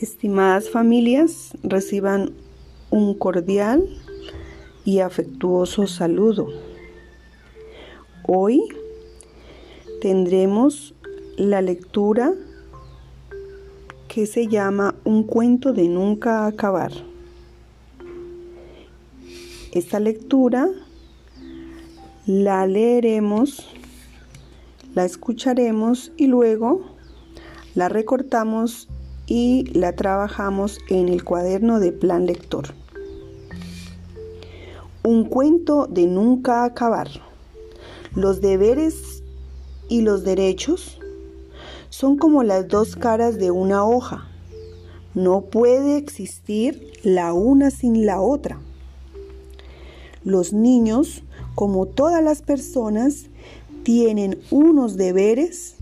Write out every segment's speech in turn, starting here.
Estimadas familias, reciban un cordial y afectuoso saludo. Hoy tendremos la lectura que se llama Un cuento de nunca acabar. Esta lectura la leeremos, la escucharemos y luego la recortamos y la trabajamos en el cuaderno de plan lector. Un cuento de nunca acabar. Los deberes y los derechos son como las dos caras de una hoja. No puede existir la una sin la otra. Los niños, como todas las personas, tienen unos deberes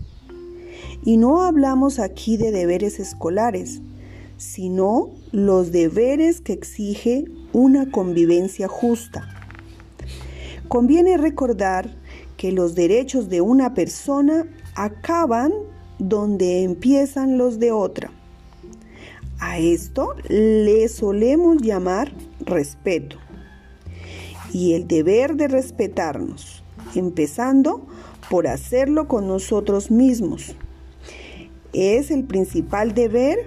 y no hablamos aquí de deberes escolares, sino los deberes que exige una convivencia justa. Conviene recordar que los derechos de una persona acaban donde empiezan los de otra. A esto le solemos llamar respeto y el deber de respetarnos, empezando por hacerlo con nosotros mismos es el principal deber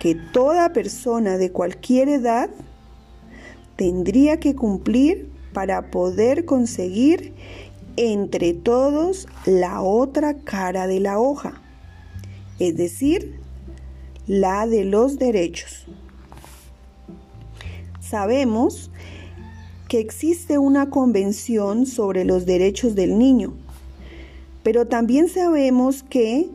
que toda persona de cualquier edad tendría que cumplir para poder conseguir entre todos la otra cara de la hoja, es decir, la de los derechos. Sabemos que existe una convención sobre los derechos del niño, pero también sabemos que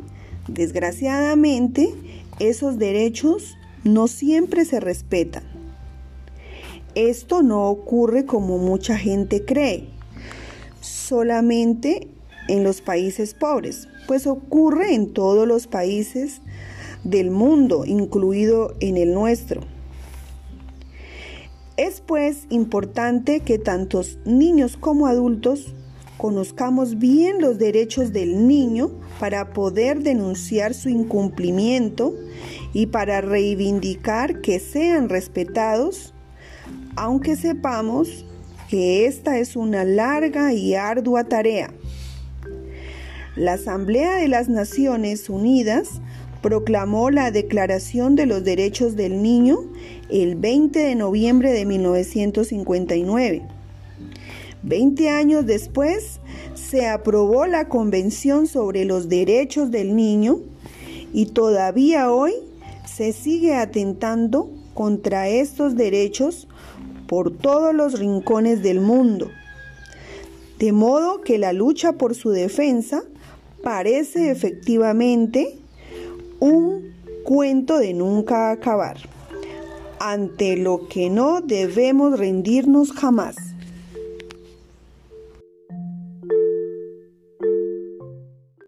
Desgraciadamente, esos derechos no siempre se respetan. Esto no ocurre como mucha gente cree, solamente en los países pobres, pues ocurre en todos los países del mundo, incluido en el nuestro. Es pues importante que tantos niños como adultos conozcamos bien los derechos del niño para poder denunciar su incumplimiento y para reivindicar que sean respetados, aunque sepamos que esta es una larga y ardua tarea. La Asamblea de las Naciones Unidas proclamó la Declaración de los Derechos del Niño el 20 de noviembre de 1959 Veinte años después se aprobó la Convención sobre los Derechos del Niño y todavía hoy se sigue atentando contra estos derechos por todos los rincones del mundo. De modo que la lucha por su defensa parece efectivamente un cuento de nunca acabar, ante lo que no debemos rendirnos jamás.